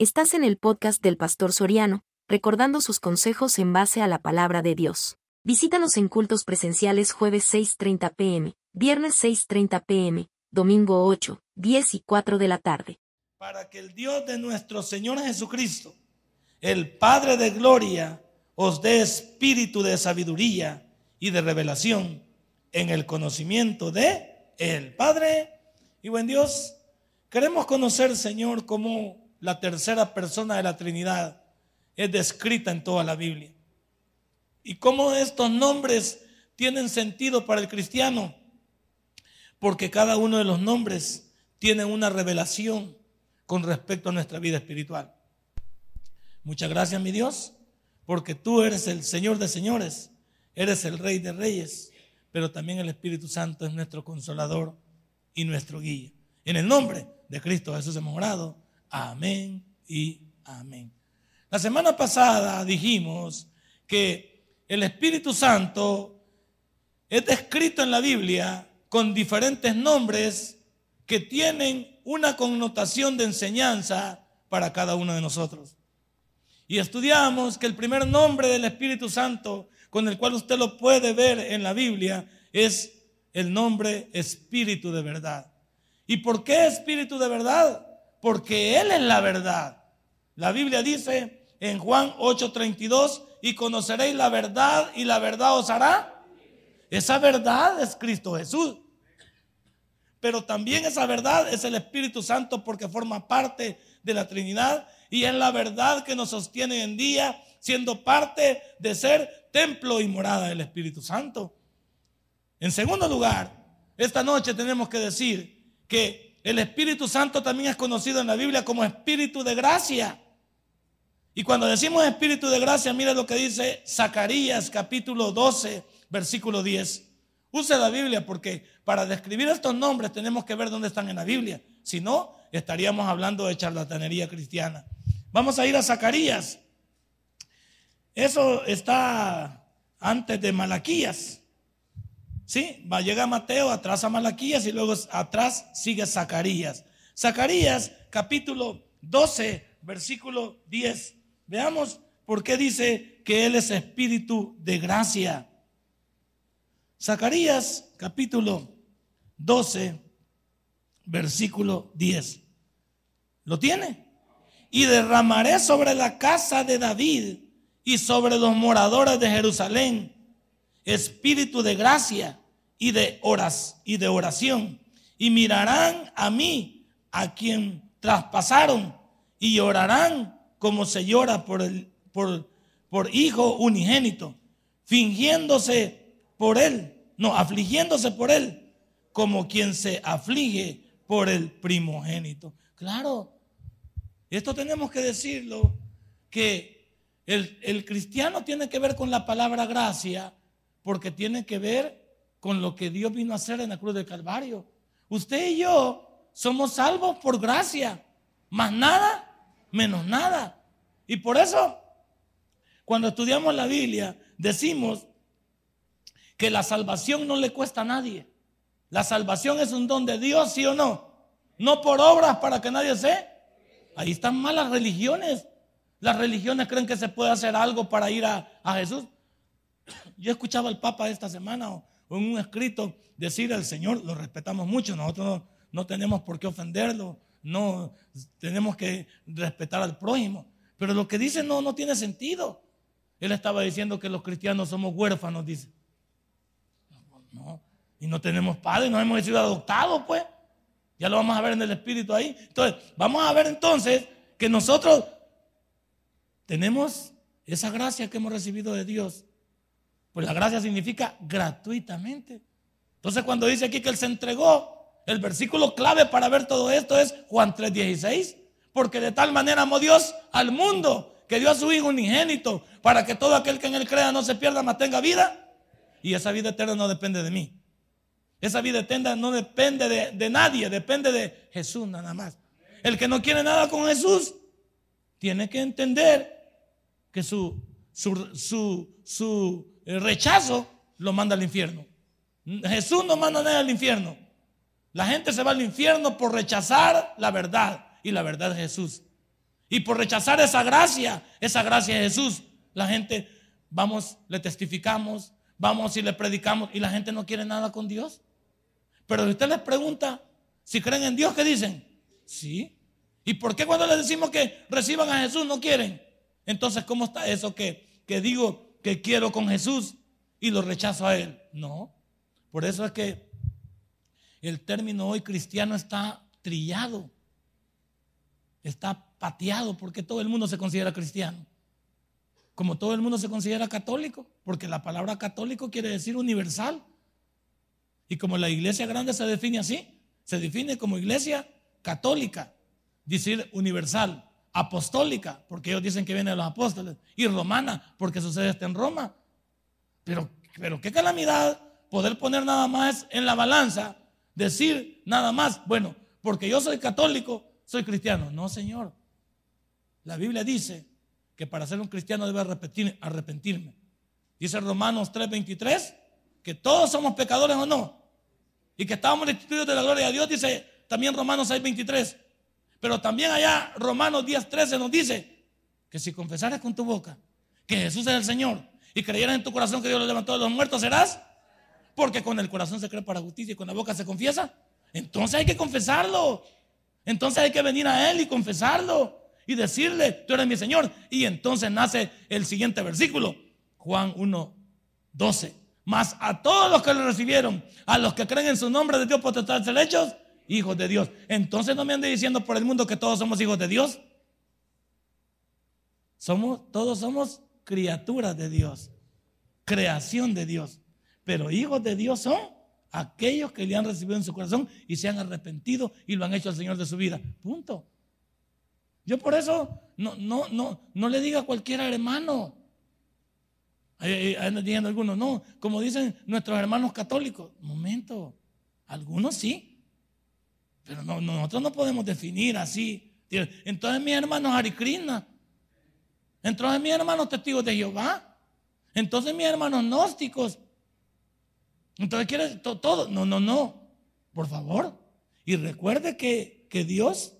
Estás en el podcast del Pastor Soriano, recordando sus consejos en base a la palabra de Dios. Visítanos en cultos presenciales jueves 6.30 pm, viernes 6.30 pm, domingo 8, 10 y 4 de la tarde. Para que el Dios de nuestro Señor Jesucristo, el Padre de Gloria, os dé espíritu de sabiduría y de revelación en el conocimiento de el Padre y buen Dios. Queremos conocer, Señor, cómo la tercera persona de la Trinidad es descrita en toda la Biblia. Y cómo estos nombres tienen sentido para el cristiano. Porque cada uno de los nombres tiene una revelación con respecto a nuestra vida espiritual. Muchas gracias, mi Dios, porque tú eres el Señor de señores, eres el Rey de reyes, pero también el Espíritu Santo es nuestro consolador y nuestro guía. En el nombre de Cristo Jesús hemos orado. Amén y amén. La semana pasada dijimos que el Espíritu Santo es descrito en la Biblia con diferentes nombres que tienen una connotación de enseñanza para cada uno de nosotros. Y estudiamos que el primer nombre del Espíritu Santo con el cual usted lo puede ver en la Biblia es el nombre Espíritu de verdad. ¿Y por qué Espíritu de verdad? Porque Él es la verdad. La Biblia dice en Juan 8:32, y conoceréis la verdad y la verdad os hará. Esa verdad es Cristo Jesús. Pero también esa verdad es el Espíritu Santo porque forma parte de la Trinidad y es la verdad que nos sostiene en día, siendo parte de ser templo y morada del Espíritu Santo. En segundo lugar, esta noche tenemos que decir que el Espíritu Santo también es conocido en la Biblia como Espíritu de gracia. Y cuando decimos Espíritu de gracia, mira lo que dice Zacarías capítulo 12, versículo 10. Use la Biblia porque para describir estos nombres tenemos que ver dónde están en la Biblia. Si no, estaríamos hablando de charlatanería cristiana. Vamos a ir a Zacarías. Eso está antes de Malaquías. ¿Sí? Va, llega Mateo, atrás a Malaquías y luego atrás sigue Zacarías. Zacarías capítulo 12, versículo 10. Veamos por qué dice que Él es espíritu de gracia. Zacarías capítulo 12, versículo 10. ¿Lo tiene? Y derramaré sobre la casa de David y sobre los moradores de Jerusalén espíritu de gracia y de horas y de oración. Y mirarán a mí a quien traspasaron y llorarán como se llora por el por, por hijo unigénito fingiéndose por él no afligiéndose por él como quien se aflige por el primogénito. Claro esto tenemos que decirlo que el, el cristiano tiene que ver con la palabra gracia porque tiene que ver con lo que Dios vino a hacer en la cruz del Calvario. Usted y yo somos salvos por gracia, más nada, menos nada. Y por eso, cuando estudiamos la Biblia, decimos que la salvación no le cuesta a nadie. La salvación es un don de Dios, sí o no. No por obras para que nadie se. Ahí están malas religiones. Las religiones creen que se puede hacer algo para ir a, a Jesús. Yo escuchaba al Papa esta semana o, en un escrito decir al Señor, lo respetamos mucho, nosotros no, tenemos por qué ofenderlo, no tenemos que respetar al prójimo. Pero lo que dice no, no tiene sentido. Él estaba diciendo que los cristianos somos huérfanos, dice. No, y no tenemos padres, no hemos sido adoptados, pues. Ya lo vamos a ver en el Espíritu ahí. Entonces, vamos a ver entonces que nosotros tenemos esa gracia que hemos recibido de Dios pues la gracia significa gratuitamente. Entonces cuando dice aquí que Él se entregó, el versículo clave para ver todo esto es Juan 3:16. Porque de tal manera amó Dios al mundo que dio a su Hijo unigénito para que todo aquel que en Él crea no se pierda, mas tenga vida. Y esa vida eterna no depende de mí. Esa vida eterna no depende de, de nadie, depende de Jesús nada más. El que no quiere nada con Jesús tiene que entender que su, su, su, su el rechazo lo manda al infierno. Jesús no manda a nadie al infierno. La gente se va al infierno por rechazar la verdad. Y la verdad es Jesús. Y por rechazar esa gracia, esa gracia de Jesús, la gente, vamos, le testificamos, vamos y le predicamos y la gente no quiere nada con Dios. Pero si usted les pregunta si creen en Dios, ¿qué dicen? Sí. ¿Y por qué cuando les decimos que reciban a Jesús no quieren? Entonces, ¿cómo está eso que, que digo que quiero con Jesús y lo rechazo a Él? No. Por eso es que el término hoy cristiano está trillado, está pateado porque todo el mundo se considera cristiano. Como todo el mundo se considera católico, porque la palabra católico quiere decir universal. Y como la iglesia grande se define así, se define como iglesia católica, decir universal, apostólica, porque ellos dicen que viene de los apóstoles, y romana, porque sucede está en Roma. Pero, pero qué calamidad poder poner nada más en la balanza, decir nada más, bueno, porque yo soy católico, soy cristiano. No, Señor. La Biblia dice que para ser un cristiano debe arrepentirme. Dice Romanos 3:23 que todos somos pecadores o no. Y que estábamos destituidos de la gloria de Dios, dice también Romanos 6:23. Pero también allá Romanos 10:13 nos dice que si confesaras con tu boca que Jesús es el Señor y creyeras en tu corazón que Dios lo levantó de los muertos, serás. Porque con el corazón se cree para justicia y con la boca se confiesa. Entonces hay que confesarlo. Entonces hay que venir a Él y confesarlo y decirle, tú eres mi Señor. Y entonces nace el siguiente versículo, Juan 1, 12. Mas a todos los que lo recibieron, a los que creen en su nombre de Dios potestad hechos, hijos de Dios. Entonces no me ande diciendo por el mundo que todos somos hijos de Dios. Somos, todos somos criaturas de Dios, creación de Dios. Pero hijos de Dios son aquellos que le han recibido en su corazón y se han arrepentido y lo han hecho al Señor de su vida. Punto. Yo por eso no, no, no, no le diga a cualquier hermano. Ahí diciendo algunos, no, como dicen nuestros hermanos católicos. Momento, algunos sí, pero no, nosotros no podemos definir así. Entonces mis hermanos Harikrishna, entonces mis hermanos testigos de Jehová, entonces mis hermanos gnósticos, entonces quieres todo, no, no, no, por favor. Y recuerde que, que Dios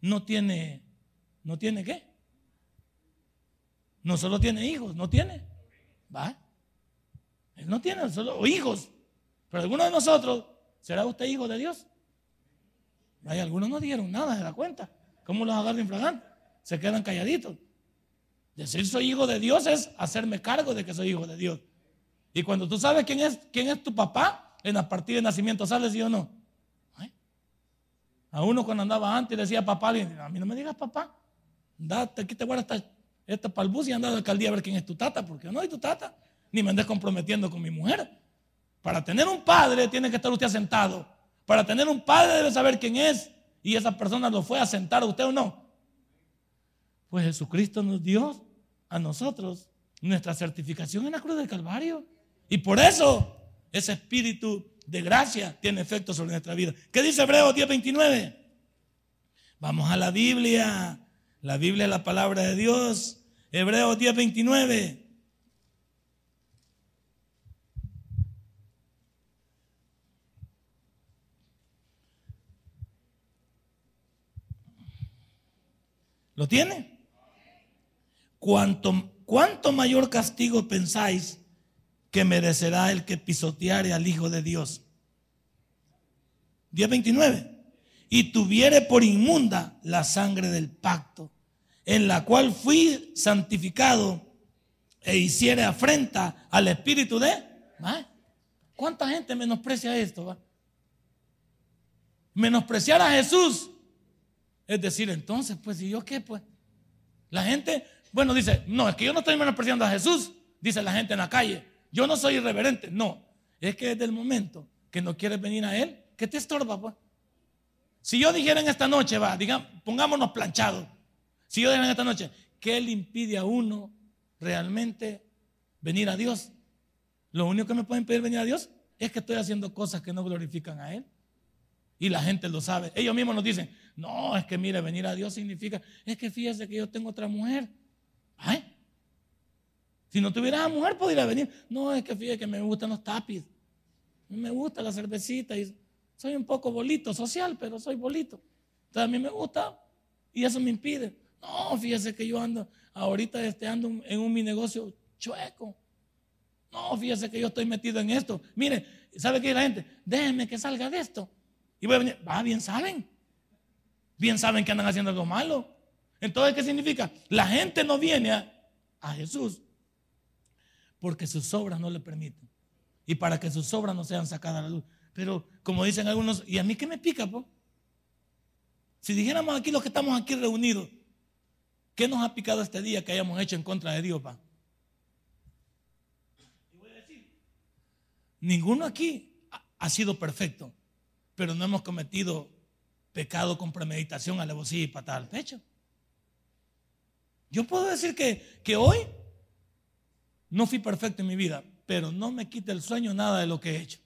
no tiene ¿No tiene qué? No solo tiene hijos, no tiene. ¿Va? Él no tiene solo hijos. Pero algunos de nosotros, ¿será usted hijo de Dios? Algunos no dieron nada, se da cuenta. ¿Cómo los agarra infragante? Se quedan calladitos. Decir soy hijo de Dios es hacerme cargo de que soy hijo de Dios. Y cuando tú sabes quién es, quién es tu papá, en la partida de nacimiento sales, ¿sí o no? A uno cuando andaba antes decía papá, a mí no me digas papá. Date, aquí te guardas esta, esta y anda a la alcaldía a ver quién es tu tata, porque no hay tu tata. Ni me andes comprometiendo con mi mujer. Para tener un padre tiene que estar usted asentado. Para tener un padre debe saber quién es. Y esa persona lo fue a sentar a usted o no. Pues Jesucristo nos dio a nosotros nuestra certificación en la cruz del Calvario. Y por eso ese espíritu de gracia tiene efecto sobre nuestra vida. ¿Qué dice Hebreos 10:29? Vamos a la Biblia. La Biblia es la palabra de Dios. Hebreos 10:29. ¿Lo tiene? ¿Cuánto, ¿Cuánto mayor castigo pensáis que merecerá el que pisoteare al Hijo de Dios? 10.29 y tuviere por inmunda la sangre del pacto, en la cual fui santificado e hiciere afrenta al espíritu de... ¿Cuánta gente menosprecia esto? Menospreciar a Jesús. Es decir, entonces, pues, ¿y yo qué? Pues, la gente, bueno, dice, no, es que yo no estoy menospreciando a Jesús, dice la gente en la calle. Yo no soy irreverente. No, es que desde el momento que no quieres venir a Él, ¿qué te estorba, pues? Si yo dijera en esta noche, va, digamos, pongámonos planchados. Si yo dijera en esta noche, ¿qué le impide a uno realmente venir a Dios? Lo único que me puede impedir venir a Dios es que estoy haciendo cosas que no glorifican a Él. Y la gente lo sabe. Ellos mismos nos dicen, no, es que mire, venir a Dios significa, es que fíjese que yo tengo otra mujer. ¿Ay? Si no tuviera mujer, podría venir. No, es que fíjese que me gustan los tapis. Me gusta la cervecita y soy un poco bolito, social, pero soy bolito. Entonces a mí me gusta y eso me impide. No, fíjese que yo ando, ahorita este ando en un mi negocio chueco. No, fíjese que yo estoy metido en esto. Mire, ¿sabe qué la gente? Déjenme que salga de esto. Y voy a venir, va, bien saben. Bien saben que andan haciendo algo malo. Entonces, ¿qué significa? La gente no viene a, a Jesús porque sus obras no le permiten. Y para que sus obras no sean sacadas a la luz. Pero como dicen algunos, ¿y a mí qué me pica? Si dijéramos aquí los que estamos aquí reunidos, ¿qué nos ha picado este día que hayamos hecho en contra de Dios, pa? Ninguno aquí ha sido perfecto, pero no hemos cometido pecado con premeditación, alevosía y patada al pecho. Yo puedo decir que, que hoy no fui perfecto en mi vida, pero no me quita el sueño nada de lo que he hecho.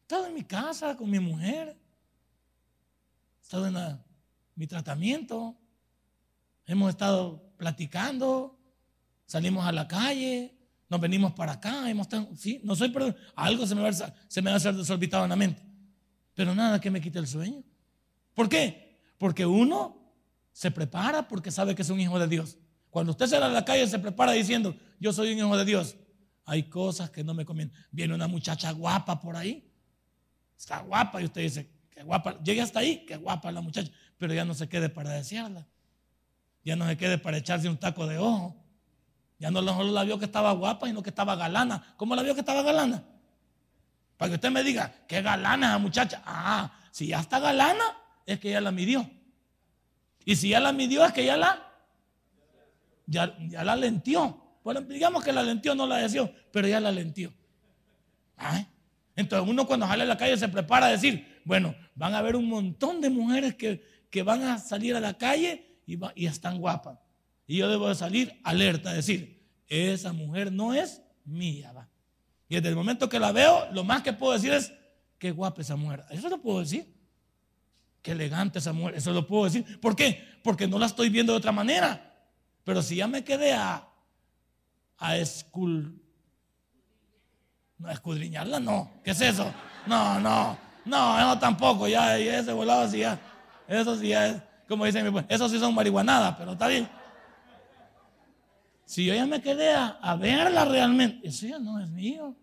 He estado en mi casa con mi mujer, he estado en mi tratamiento, hemos estado platicando, salimos a la calle, nos venimos para acá, hemos estado, sí, no soy perdón, algo se me, va, se a hacer desorbitado en la mente, pero nada que me quite el sueño. ¿Por qué? Porque uno se prepara porque sabe que es un hijo de Dios. Cuando usted sale a la calle se prepara diciendo, yo soy un hijo de Dios. Hay cosas que no me convienen. Viene una muchacha guapa por ahí, está guapa y usted dice, qué guapa, llegue hasta ahí, qué guapa la muchacha, pero ya no se quede para desearla. Ya no se quede para echarse un taco de ojo. Ya no la vio que estaba guapa, sino que estaba galana. ¿Cómo la vio que estaba galana? Para que usted me diga, qué galana esa muchacha. Ah, si ya está galana, es que ya la midió. Y si ya la midió, es que ya la, ya, ya la lentió. Bueno, digamos que la lentió, no la deseó, pero ya la lentió. Entonces uno cuando sale a la calle se prepara a decir, bueno, van a haber un montón de mujeres que, que van a salir a la calle y están guapas. Y yo debo de salir alerta, decir, esa mujer no es mía. Va. Y desde el momento que la veo, lo más que puedo decir es, qué guapa esa mujer. Eso lo puedo decir. Qué elegante esa mujer. Eso lo puedo decir. ¿Por qué? Porque no la estoy viendo de otra manera. Pero si ya me quedé a, a escul... No, escudriñarla, no. ¿Qué es eso? No, no. No, eso tampoco. Ya, ese volado sí ya. Eso sí ya es, como dice mi eso sí son marihuanadas, pero está bien. Si yo ya me quedé a, verla realmente, eso ya no es mío.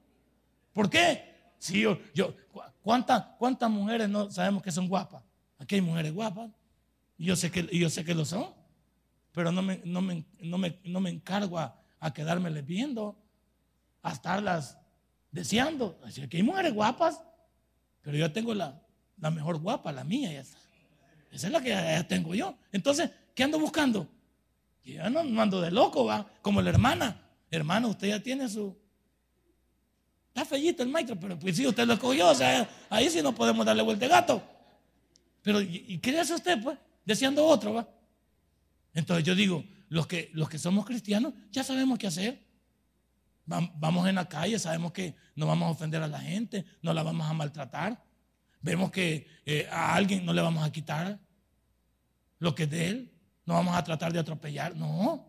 ¿Por qué? Si yo, yo ¿cuántas, ¿cuántas mujeres no sabemos que son guapas? Aquí hay mujeres guapas. Y yo sé que, yo sé que lo son. Pero no me, no me, no me, no me encargo a, a quedármeles viendo, a estarlas deseando. Así que hay mujeres guapas, pero yo tengo la, la mejor guapa, la mía, está. Esa es la que ya tengo yo. Entonces, ¿qué ando buscando? Yo no, ando de loco, va, como la hermana. Hermano, usted ya tiene su. Está fellito el maestro, pero pues sí, usted lo escogió, o sea, ahí sí no podemos darle vuelta de gato. Pero, ¿y, qué hace usted, pues? Deseando otro, va. Entonces yo digo, los que, los que somos cristianos ya sabemos qué hacer. Vamos en la calle, sabemos que no vamos a ofender a la gente, no la vamos a maltratar. Vemos que eh, a alguien no le vamos a quitar lo que es de él no vamos a tratar de atropellar, no.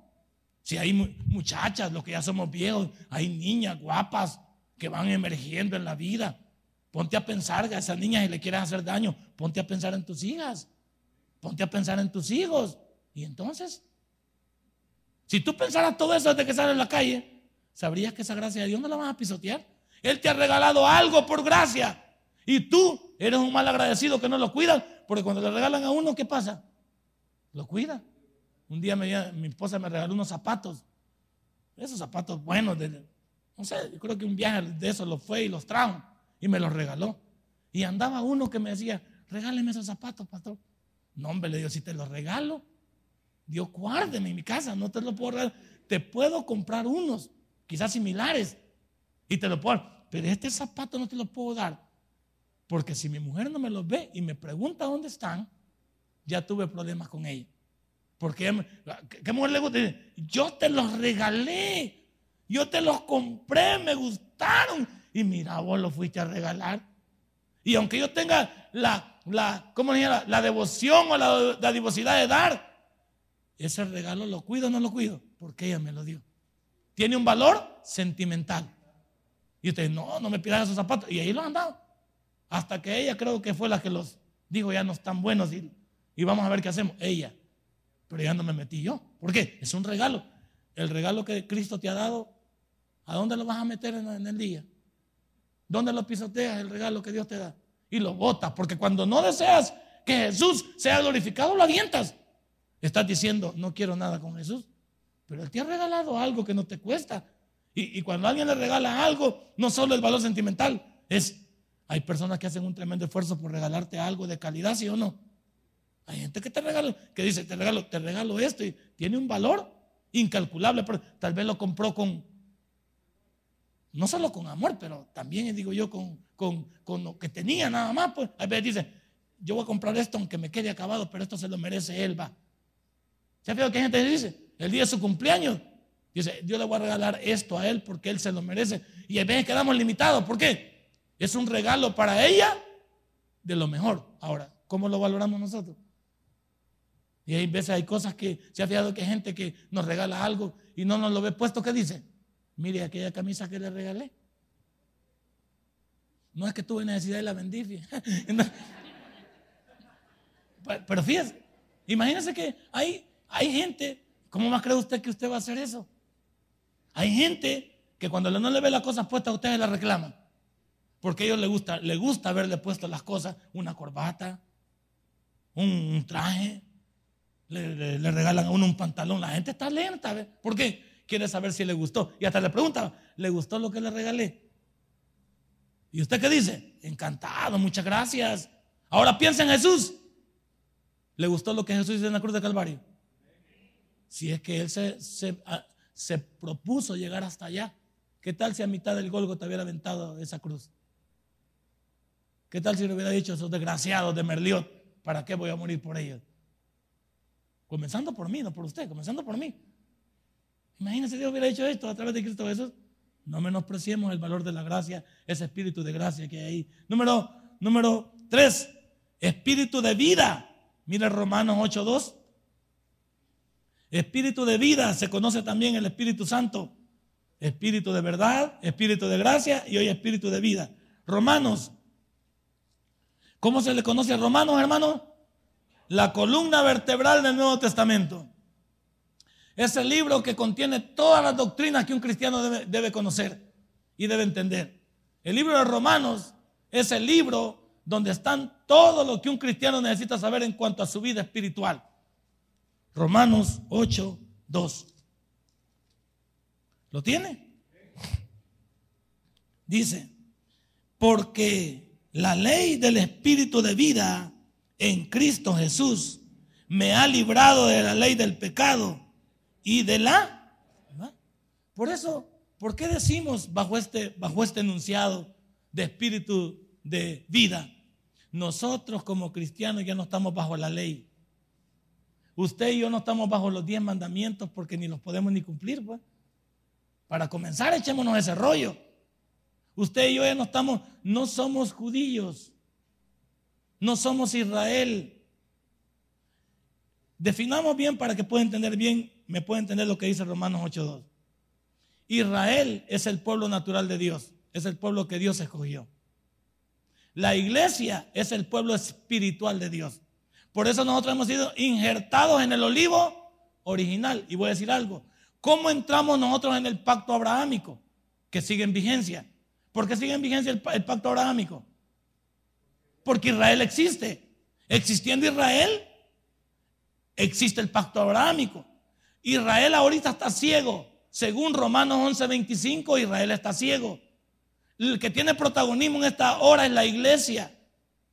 Si hay muchachas, los que ya somos viejos, hay niñas guapas que van emergiendo en la vida. Ponte a pensar que a esas niñas si le quieres hacer daño, ponte a pensar en tus hijas, ponte a pensar en tus hijos. Y entonces, si tú pensaras todo eso desde que sales a la calle, sabrías que esa gracia de Dios no la vas a pisotear. Él te ha regalado algo por gracia. Y tú eres un mal agradecido que no lo cuidas, porque cuando le regalan a uno, ¿qué pasa? Lo cuida. Un día mi esposa me regaló unos zapatos. Esos zapatos buenos. De, no sé, yo creo que un viaje de esos lo fue y los trajo. Y me los regaló. Y andaba uno que me decía, regáleme esos zapatos, pastor. No, hombre, le digo, si te los regalo, Dios guárdeme en mi casa, no te los puedo regalar. Te puedo comprar unos, quizás similares, y te lo puedo Pero este zapato no te lo puedo dar. Porque si mi mujer no me los ve y me pregunta dónde están, ya tuve problemas con ella. Porque, ¿qué mujer le gusta? Yo te los regalé, yo te los compré, me gustaron. Y mira, vos los fuiste a regalar. Y aunque yo tenga la, la, ¿cómo la, la devoción o la, la devosidad de dar, ese regalo lo cuido o no lo cuido, porque ella me lo dio. Tiene un valor sentimental. Y usted, no, no me pidas esos zapatos. Y ahí los han dado. Hasta que ella creo que fue la que los dijo, ya no están buenos y vamos a ver qué hacemos. Ella, pero ya no me metí yo. ¿Por qué? Es un regalo. El regalo que Cristo te ha dado, ¿a dónde lo vas a meter en, el día? ¿Dónde lo pisoteas el regalo que Dios te da? Y lo botas, porque cuando no deseas que Jesús sea glorificado, lo avientas. Estás diciendo, no quiero nada con Jesús, pero Él te ha regalado algo que no te cuesta. Y, y cuando alguien le regala algo, no solo el valor sentimental, es, hay personas que hacen un tremendo esfuerzo por regalarte algo de calidad, ¿sí o no? Hay gente que te regala, que dice, te regalo, te regalo esto y tiene un valor incalculable, pero tal vez lo compró con, no solo con amor, pero también digo yo con, con, lo que tenía nada más. Pues a veces dice, yo voy a comprar esto aunque me quede acabado, pero esto se lo merece él, va. ¿Se ha fijado que gente dice? El día de su cumpleaños, dice, yo le voy a regalar esto a él porque él se lo merece. Y a veces quedamos limitados, ¿por qué? Es un regalo para ella de lo mejor. Ahora, ¿cómo lo valoramos nosotros? Y hay veces hay cosas que se ha fijado que hay gente que nos regala algo y no nos lo ve puesto, ¿qué dice? Mire aquella camisa que le regalé. No es que tuve necesidad de la bendición. Pero fíjese, imagínese que hay, hay gente, ¿cómo más cree usted que usted va a hacer eso? Hay gente que cuando no le ve las cosas puestas ustedes la reclaman. Porque a ellos les gusta, les gusta verle puesto las cosas, una corbata, un traje, le, regalan a uno un pantalón. La gente está lenta, ¿ve? ¿por qué? Quiere saber si le gustó. Y hasta le pregunta, ¿le gustó lo que le regalé? ¿Y usted qué dice? Encantado, muchas gracias. Ahora piensa en Jesús. ¿Le gustó lo que Jesús hizo en la cruz de Calvario? Si es que él se, se, ah, se propuso llegar hasta allá, ¿qué tal si a mitad del te hubiera aventado esa cruz? ¿Qué tal si le hubiera dicho a esos desgraciados de Merliot, ¿para qué voy a morir por ellos? Comenzando por mí, no por usted, comenzando por mí. Imagínese Dios hubiera hecho esto a través de Cristo Jesús. No menospreciemos el valor de la gracia, ese espíritu de gracia que hay ahí. Número, número tres, espíritu de vida. Mira Romanos 8.2. Espíritu de vida se conoce también el Espíritu Santo. Espíritu de verdad, espíritu de gracia y hoy espíritu de vida. Romanos. ¿Cómo se le conoce a Romanos, hermano? La columna vertebral del Nuevo Testamento. Es el libro que contiene todas las doctrinas que un cristiano debe, conocer y debe entender. El libro de Romanos es el libro donde están todo lo que un cristiano necesita saber en cuanto a su vida espiritual. Romanos 8, 2. ¿Lo tiene? Dice, porque la ley del espíritu de vida en Cristo Jesús me ha librado de la ley del pecado y de la... Por eso, ¿por qué decimos bajo este, bajo este enunciado de espíritu de vida? Nosotros como cristianos ya no estamos bajo la ley. Usted y yo no estamos bajo los diez mandamientos porque ni los podemos ni cumplir. Pues. Para comenzar, echémonos ese rollo. Usted y yo ya no estamos, no somos judíos. No somos Israel. Definamos bien para que pueda entender bien, me pueda entender lo que dice Romanos 8.2. Israel es el pueblo natural de Dios, es el pueblo que Dios escogió. La iglesia es el pueblo espiritual de Dios. Por eso nosotros hemos sido injertados en el olivo original. Y voy a decir algo. ¿Cómo entramos nosotros en el pacto abrahámico? Que sigue en vigencia. ¿Por qué sigue en vigencia el, el pacto abrahámico? Porque Israel existe. Existiendo Israel, existe el pacto abrahámico. Israel ahorita está ciego. Según Romanos 11:25, Israel está ciego. El que tiene protagonismo en esta hora es la iglesia.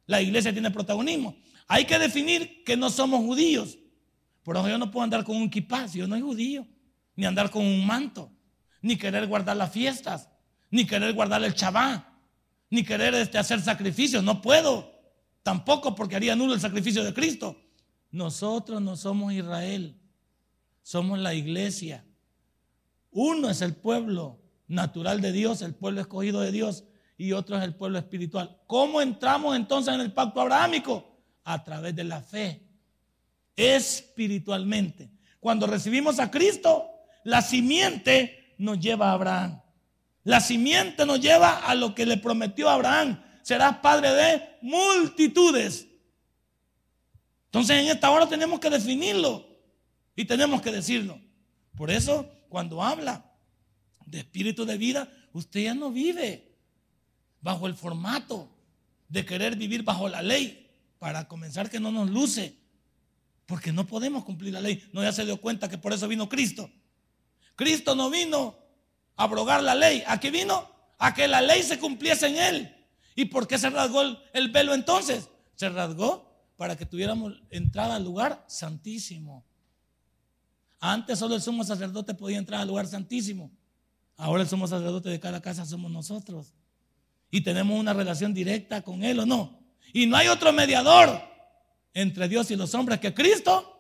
La iglesia tiene protagonismo. Hay que definir que no somos judíos. Por eso yo no puedo andar con un kipá yo no soy judío. Ni andar con un manto. Ni querer guardar las fiestas. Ni querer guardar el chabá ni querer este, hacer sacrificios. No puedo. Tampoco porque haría nulo el sacrificio de Cristo. Nosotros no somos Israel. Somos la iglesia. Uno es el pueblo natural de Dios, el pueblo escogido de Dios, y otro es el pueblo espiritual. ¿Cómo entramos entonces en el pacto abrahámico? A través de la fe, espiritualmente. Cuando recibimos a Cristo, la simiente nos lleva a Abraham. La simiente nos lleva a lo que le prometió Abraham. Serás padre de multitudes. Entonces en esta hora tenemos que definirlo y tenemos que decirlo. Por eso cuando habla de espíritu de vida, usted ya no vive bajo el formato de querer vivir bajo la ley para comenzar que no nos luce, porque no podemos cumplir la ley. No ya se dio cuenta que por eso vino Cristo. Cristo no vino abrogar la ley. ¿A qué vino? A que la ley se cumpliese en él. ¿Y por qué se rasgó el velo entonces? Se rasgó para que tuviéramos entrada al lugar santísimo. Antes solo el sumo sacerdote podía entrar al lugar santísimo. Ahora el sumo sacerdote de cada casa somos nosotros. Y tenemos una relación directa con Él o no. Y no hay otro mediador entre Dios y los hombres que Cristo.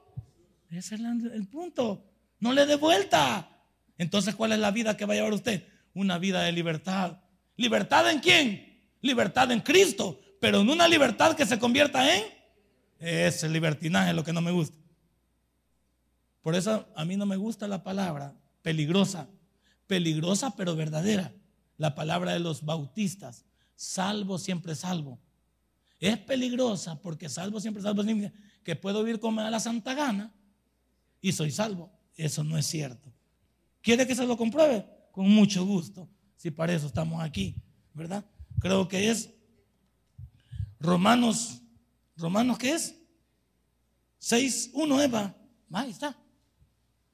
Ese es el punto. No le dé vuelta. Entonces, ¿cuál es la vida que va a llevar usted? Una vida de libertad. ¿Libertad en quién? Libertad en Cristo. Pero en una libertad que se convierta en... Ese libertinaje es lo que no me gusta. Por eso a mí no me gusta la palabra peligrosa peligrosa pero verdadera. La palabra de los bautistas, salvo siempre salvo. Es peligrosa porque salvo siempre salvo significa que puedo vivir como da la santa gana y soy salvo. Eso no es cierto. ¿Quiere que se lo compruebe? Con mucho gusto. Si para eso estamos aquí, ¿verdad? Creo que es Romanos, Romanos ¿qué es? 6, 1, Eva. Ahí está.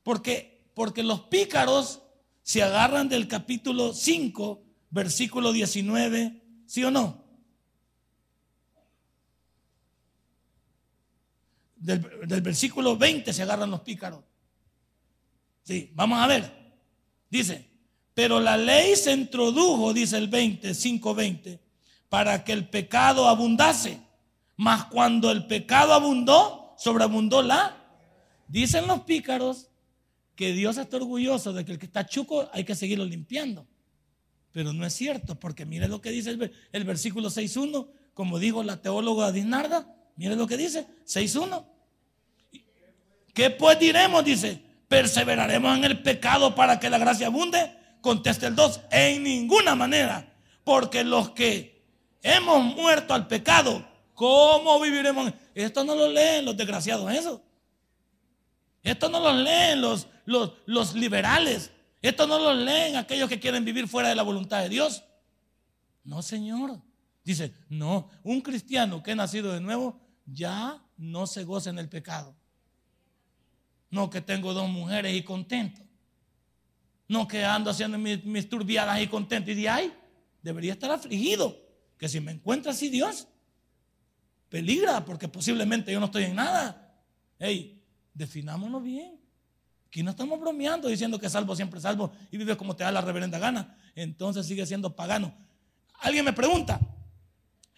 Porque, porque los pícaros se agarran del capítulo 5, versículo 19, ¿sí o no? Del, versículo 20 se agarran los pícaros. Sí, vamos a ver. Dice, pero la ley se introdujo, dice el 20, 5, 20, para que el pecado abundase. Mas cuando el pecado abundó, sobreabundó la. Dicen los pícaros que Dios está orgulloso de que el que está chuco hay que seguirlo limpiando. Pero no es cierto, porque mire lo que dice el, versículo 6.1, como dijo la teóloga Dinarda, mire lo que dice, 6.1. ¿Qué pues diremos? Dice, perseveraremos en el pecado para que la gracia abunde. Contesta el 2, en ninguna manera, porque los que hemos muerto al pecado, ¿cómo viviremos? Esto no lo leen los desgraciados, eso. Esto no lo leen los, los, liberales. Esto no lo leen aquellos que quieren vivir fuera de la voluntad de Dios. No, Señor. Dice, no, un cristiano que ha nacido de nuevo ya no se goza en el pecado. No que tengo dos mujeres y contento. No que ando haciendo mis, turbiadas y contento. Y de ahí debería estar afligido. Que si me encuentra así Dios, peligra porque posiblemente yo no estoy en nada. Hey, definámonos bien. Aquí no estamos bromeando diciendo que salvo siempre salvo y vive como te da la reverenda gana. Entonces sigue siendo pagano. Alguien me pregunta,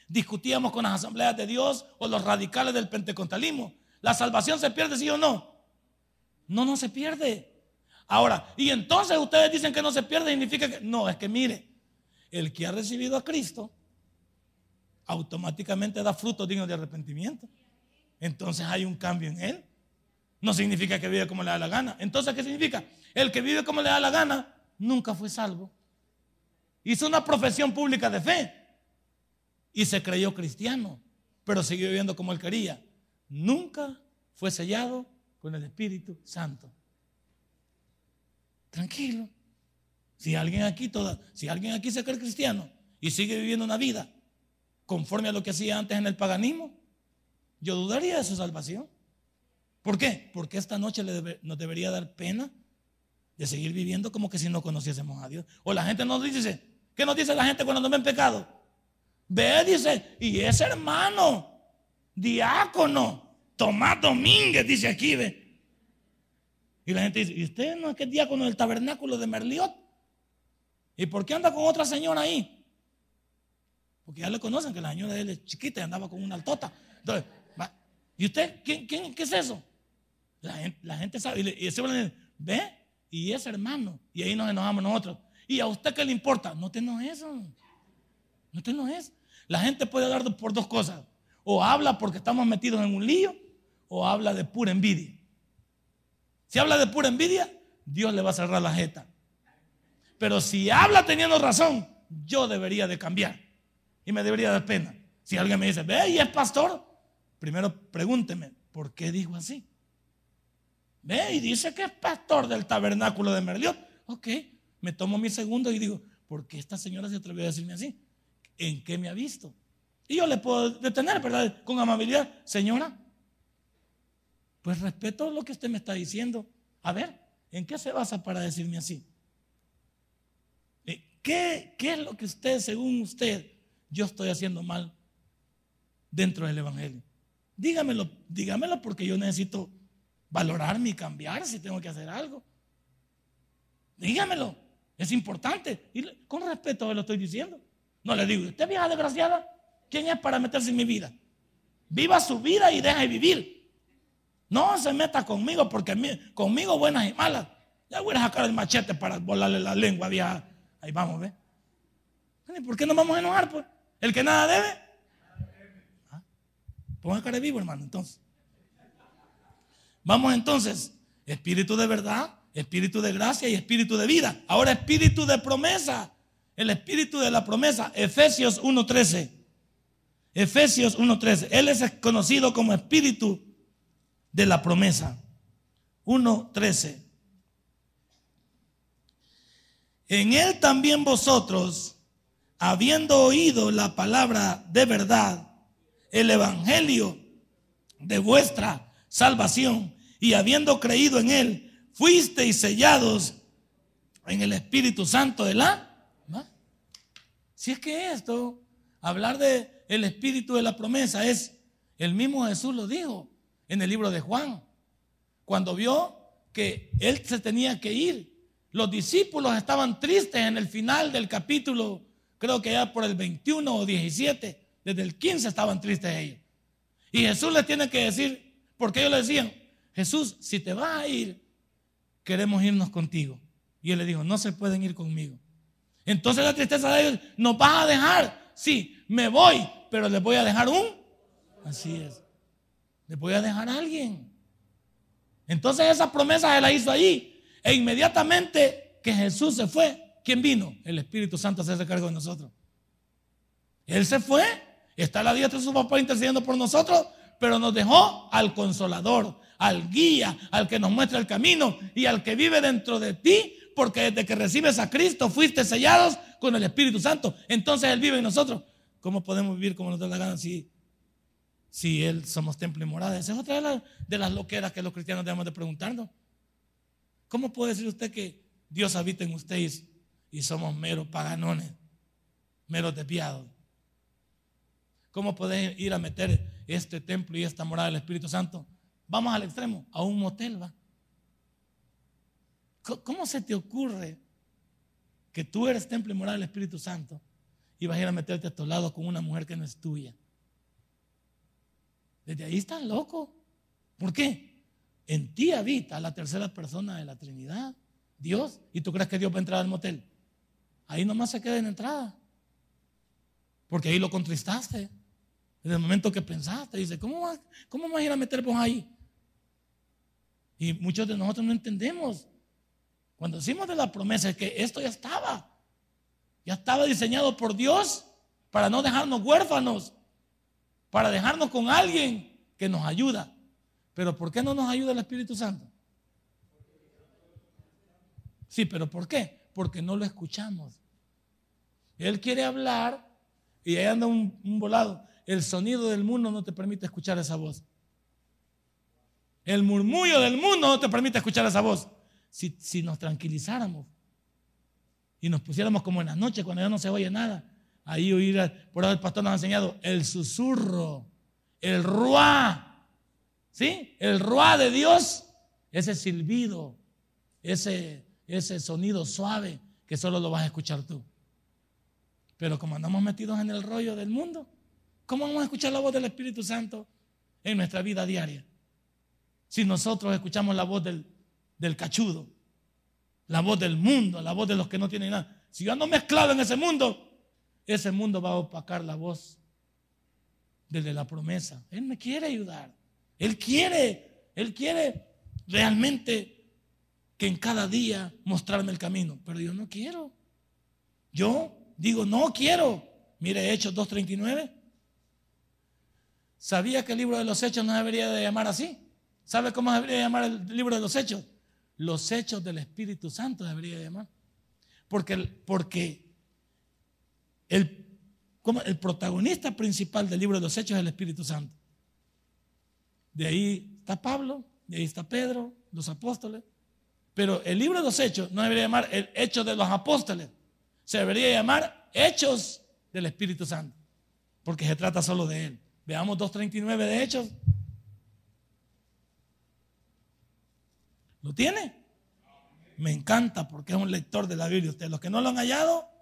discutíamos con las asambleas de Dios o los radicales del pentecostalismo. ¿La salvación se pierde sí o no? No, no se pierde. Ahora, y entonces ustedes dicen que no se pierde, significa que no, es que mire, el que ha recibido a Cristo automáticamente da frutos dignos de arrepentimiento. Entonces hay un cambio en él no significa que vive como le da la gana. Entonces, ¿qué significa? El que vive como le da la gana nunca fue salvo. Hizo una profesión pública de fe y se creyó cristiano, pero siguió viviendo como él quería. Nunca fue sellado con el Espíritu Santo. Tranquilo. Si alguien aquí toda, si alguien aquí se cree cristiano y sigue viviendo una vida conforme a lo que hacía antes en el paganismo, yo dudaría de su salvación. ¿Por qué? Porque esta noche nos debería dar pena de seguir viviendo como que si no conociésemos a Dios. O la gente nos dice, ¿qué nos dice la gente cuando nos ven pecado? Ve, dice, y ese hermano, diácono, Tomás Domínguez, dice aquí, ve. Y la gente dice, ¿y usted no es que es diácono del tabernáculo de Merliot? ¿Y por qué anda con otra señora ahí? Porque ya le conocen que la señora de él es chiquita y andaba con una altota. Entonces, ¿y usted quién, quién, qué es eso? La gente, sabe. Y, ese ve, y es hermano. Y ahí nos enojamos nosotros. ¿Y a usted qué le importa? No te enojes. No te enojes. La gente puede hablar por dos cosas. O habla porque estamos metidos en un lío, o habla de pura envidia. Si habla de pura envidia, Dios le va a cerrar la jeta. Pero si habla teniendo razón, yo debería de cambiar. Y me debería dar pena. Si alguien me dice, ve, y es pastor, primero pregúnteme, ¿por qué dijo así? Ve y dice que es pastor del tabernáculo de Merliot. Ok, me tomo mi segundo y digo, ¿por qué esta señora se atrevió a decirme así? ¿En qué me ha visto? Y yo le puedo detener, ¿verdad? Con amabilidad, señora, pues respeto lo que usted me está diciendo. A ver, ¿en qué se basa para decirme así? Eh, ¿Qué, qué es lo que usted, según usted, yo estoy haciendo mal dentro del Evangelio? Dígamelo, dígamelo porque yo necesito valorarme y cambiar si tengo que hacer algo. Dígamelo, es importante. Y con respeto lo estoy diciendo. No le digo, usted vieja desgraciada, ¿quién es para meterse en mi vida? Viva su vida y deja de vivir. No se meta conmigo porque conmigo buenas y malas. Ya voy a sacar el machete para volarle la lengua vieja. Ahí vamos, ¿ve? ¿Por qué no vamos a enojar? Pues? El que nada debe. ¿Ah? Ponga cara vivo, hermano, entonces. Vamos entonces, espíritu de verdad, espíritu de gracia y espíritu de vida. Ahora espíritu de promesa. El espíritu de la promesa, Efesios 1.13. Efesios 1.13. Él es conocido como espíritu de la promesa. 1.13. En él también vosotros, habiendo oído la palabra de verdad, el evangelio de vuestra salvación, y habiendo creído en él, fuisteis sellados en el Espíritu Santo de la si es que esto, hablar de el espíritu de la promesa es, el mismo Jesús lo dijo en el libro de Juan, cuando vio que él se tenía que ir. Los discípulos estaban tristes en el final del capítulo, creo que ya por el 21 o 17, desde el 15 estaban tristes ellos. Y Jesús les tiene que decir, porque ellos le decían, Jesús, si te vas a ir, queremos irnos contigo. Y él le dijo, no se pueden ir conmigo. Entonces la tristeza de ellos, nos vas a dejar. Sí, me voy, pero les voy a dejar un. Así es. Les voy a dejar a alguien. Entonces esa promesa se la hizo ahí. E inmediatamente que Jesús se fue, ¿quién vino? El Espíritu Santo se hace cargo de nosotros. Él se fue, está a la diestra de su papá intercediendo por nosotros, pero nos dejó al consolador, al guía, al que nos muestra el camino y al que vive dentro de ti porque desde que recibes a Cristo fuiste sellados con el Espíritu Santo. Entonces Él vive en nosotros. ¿Cómo podemos vivir como nos da la gana si, si Él somos templo y morada? Esa es otra de, las, de las loqueras que los cristianos debemos de preguntarnos. ¿Cómo puede decir usted que Dios habita en ustedes y somos meros paganones, meros desviados? ¿Cómo puede ir a meter este templo y esta morada del Espíritu Santo? Vamos al extremo, a un motel, va. ¿Cómo se te ocurre que tú eres templo y moral del Espíritu Santo y vas a ir a meterte a tu lado con una mujer que no es tuya? Desde ahí estás loco. ¿Por qué? En ti habita la tercera persona de la Trinidad, Dios, y tú crees que Dios va a entrar al motel. Ahí nomás se queda en entrada. Porque ahí lo contristaste. Desde el momento que pensaste, dice, ¿cómo vas, cómo vas a ir a meter vos ahí? Y muchos de nosotros no entendemos cuando decimos de la promesa es que esto ya estaba. Ya estaba diseñado por Dios para no dejarnos huérfanos, para dejarnos con alguien que nos ayuda. Pero ¿por qué no nos ayuda el Espíritu Santo? Sí, pero ¿por qué? Porque no lo escuchamos. Él quiere hablar y ahí anda un, un volado. El sonido del mundo no te permite escuchar esa voz. El murmullo del mundo no te permite escuchar esa voz si, nos tranquilizáramos y nos pusiéramos como en las noches cuando ya no se oye nada. Ahí oír, por ahí el pastor nos ha enseñado el susurro, el ruá, ¿sí? El ruá de Dios, ese silbido, ese, ese sonido suave que solo lo vas a escuchar tú. Pero como andamos metidos en el rollo del mundo, ¿cómo vamos a escuchar la voz del Espíritu Santo en nuestra vida diaria? Si nosotros escuchamos la voz del, del cachudo, la voz del mundo, la voz de los que no tienen nada. Si yo ando mezclado en ese mundo, ese mundo va a opacar la voz desde la promesa. Él me quiere ayudar. Él quiere, Él quiere realmente que en cada día mostrarme el camino. Pero yo no quiero. Yo digo, no quiero. Mire, Hechos 2.39. ¿Sabía que el libro de los hechos no debería de llamar así? ¿Sabe cómo debería llamar el libro de los hechos? Los hechos del Espíritu Santo debería llamar. Porque, porque el, el protagonista principal del libro de los hechos es el Espíritu Santo. De ahí está Pablo, de ahí está Pedro, los apóstoles. Pero el libro de los hechos no debería llamar el hecho de los apóstoles. Se debería llamar hechos del Espíritu Santo. Porque se trata solo de él. Veamos 2.39 de hechos. ¿Lo tiene? Me encanta porque es un lector de la Biblia. Ustedes, los que no lo han hallado,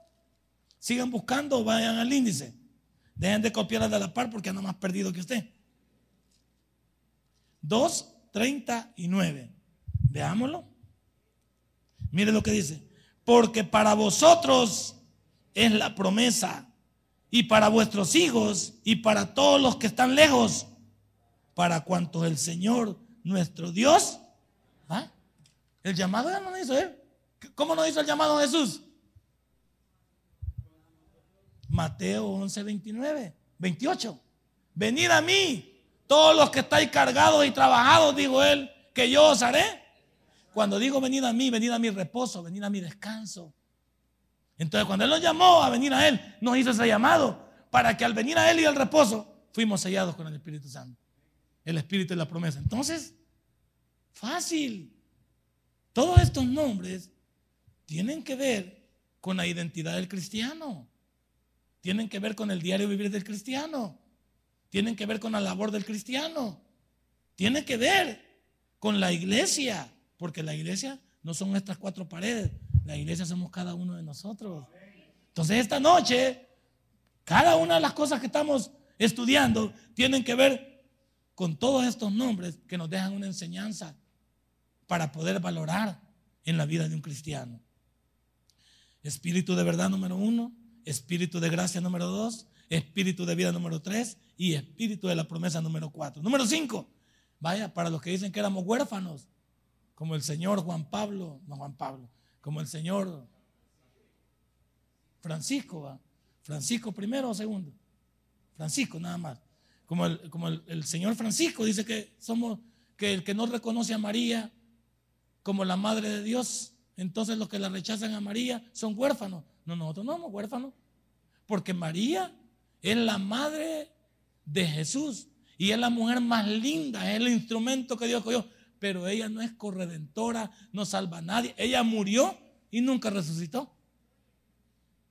sigan buscando, vayan al índice. Dejen de copiar de la par porque anda más perdido que usted. 2.39. Veámoslo. Mire lo que dice. Porque para vosotros es la promesa y para vuestros hijos y para todos los que están lejos, para cuantos el Señor nuestro Dios. ¿ah? El llamado ya no lo hizo él. ¿Cómo no hizo el llamado Jesús? Mateo 11, 29, 28. Venid a mí, todos los que estáis cargados y trabajados, dijo él, que yo os haré. Cuando digo venid a mí, venid a mi reposo, venid a mi descanso. Entonces, cuando Él nos llamó a venir a Él, nos hizo ese llamado para que al venir a Él y al reposo, fuimos sellados con el Espíritu Santo. El Espíritu de la promesa. Entonces, fácil. Todos estos nombres tienen que ver con la identidad del cristiano. Tienen que ver con el diario vivir del cristiano. Tienen que ver con la labor del cristiano. Tienen que ver con la iglesia. Porque la iglesia no son estas cuatro paredes. La iglesia somos cada uno de nosotros. Entonces esta noche, cada una de las cosas que estamos estudiando tienen que ver con todos estos nombres que nos dejan una enseñanza para poder valorar en la vida de un cristiano. Espíritu de verdad número uno, espíritu de gracia número dos, espíritu de vida número tres y espíritu de la promesa número cuatro. Número cinco, vaya, para los que dicen que éramos huérfanos, como el Señor Juan Pablo, no Juan Pablo, como el señor Francisco, Francisco primero o segundo, Francisco nada más, como el, como el, señor Francisco dice que somos, que el que no reconoce a María como la madre de Dios, entonces los que la rechazan a María son huérfanos. No, nosotros no somos huérfanos, porque María es la madre de Jesús y es la mujer más linda, es el instrumento que Dios cogió pero ella no es corredentora, no salva a nadie. Ella murió y nunca resucitó.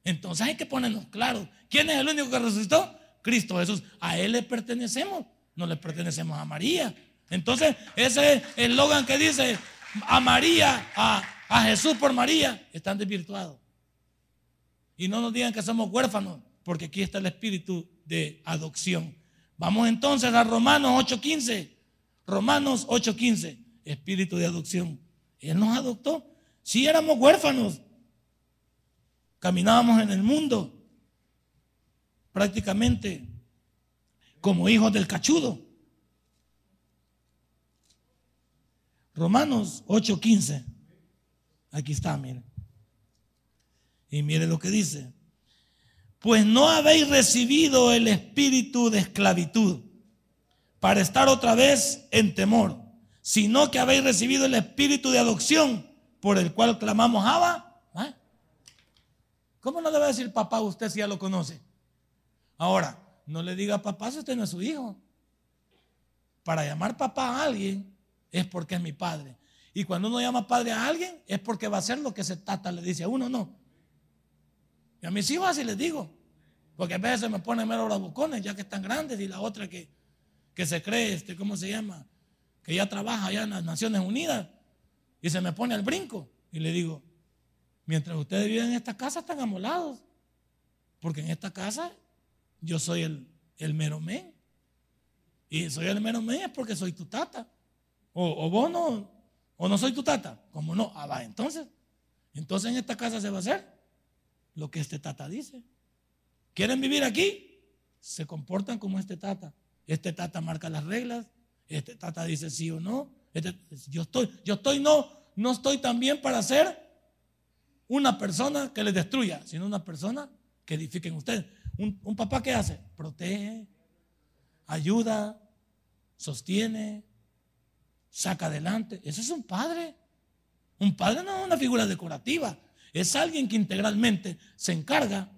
Entonces hay que ponernos claros. ¿Quién es el único que resucitó? Cristo Jesús. A Él le pertenecemos, no le pertenecemos a María. Entonces ese eslogan que dice a María, a, a Jesús por María, están desvirtuados. Y no nos digan que somos huérfanos, porque aquí está el espíritu de adopción. Vamos entonces a Romanos 8:15. Romanos 8:15, espíritu de adopción. Él nos adoptó. Si éramos huérfanos, caminábamos en el mundo prácticamente como hijos del cachudo. Romanos 8:15. Aquí está, miren. Y mire lo que dice. Pues no habéis recibido el espíritu de esclavitud para estar otra vez en temor, sino que habéis recibido el espíritu de adopción por el cual clamamos Abba. ¿Cómo no le va a decir papá usted si ya lo conoce? Ahora, no le diga papá si usted no es su hijo. Para llamar papá a alguien es porque es mi padre. Y cuando uno llama padre a alguien es porque va a hacer lo que se tata le dice a uno, no. Y a mis hijos así les digo. Porque a veces me ponen mero bravucones ya que están grandes y la otra que que se cree, este, ¿cómo se llama? Que ya trabaja allá en las Naciones Unidas y se me pone al brinco. Y le digo, mientras ustedes viven en esta casa están amolados, porque en esta casa yo soy el, el mero men. Y soy el mero men es porque soy tu tata. O, vos no, o no soy tu tata. Como no, ah, va, entonces. Entonces en esta casa se va a hacer lo que este tata dice. ¿Quieren vivir aquí? Se comportan como este tata. Este tata marca las reglas, este tata dice sí o no. Este, yo estoy, yo estoy no, no estoy también para ser una persona que les destruya, sino una persona que edifique ustedes. Un, papá que hace, protege, ayuda, sostiene, saca adelante. Ese es un padre. Un padre no es una figura decorativa, es alguien que integralmente se encarga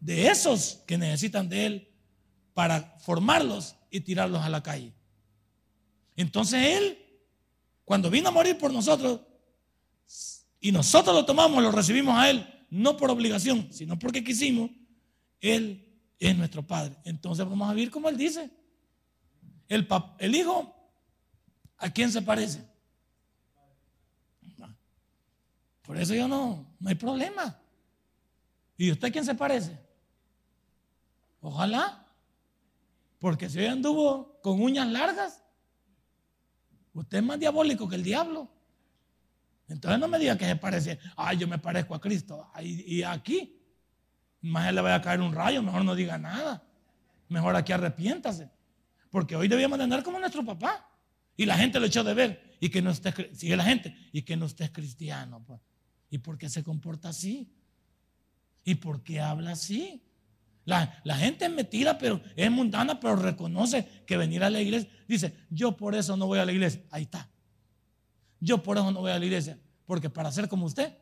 de esos que necesitan de él para formarlos y tirarlos a la calle. Entonces él, cuando vino a morir por nosotros, y nosotros lo tomamos, lo recibimos a él, no por obligación, sino porque quisimos, él es nuestro padre. Entonces vamos a vivir como él dice. El, el hijo, ¿a quién se parece? Por eso yo no, no hay problema. ¿Y usted quién se parece? Ojalá. Porque si hoy anduvo con uñas largas, usted es más diabólico que el diablo. Entonces no me diga que se parece, ay, yo me parezco a Cristo. Y, aquí, más le vaya a caer un rayo, mejor no diga nada. Mejor aquí arrepiéntase. Porque hoy debíamos de andar como nuestro papá. Y la gente lo echó de ver. Y que no esté, sigue la gente, y que no esté cristiano. Pues. ¿Y por qué se comporta así? ¿Y por qué habla así? La, gente es metida, pero es mundana, pero reconoce que venir a la iglesia. Dice, yo por eso no voy a la iglesia. Ahí está. Yo por eso no voy a la iglesia. Porque para ser como usted,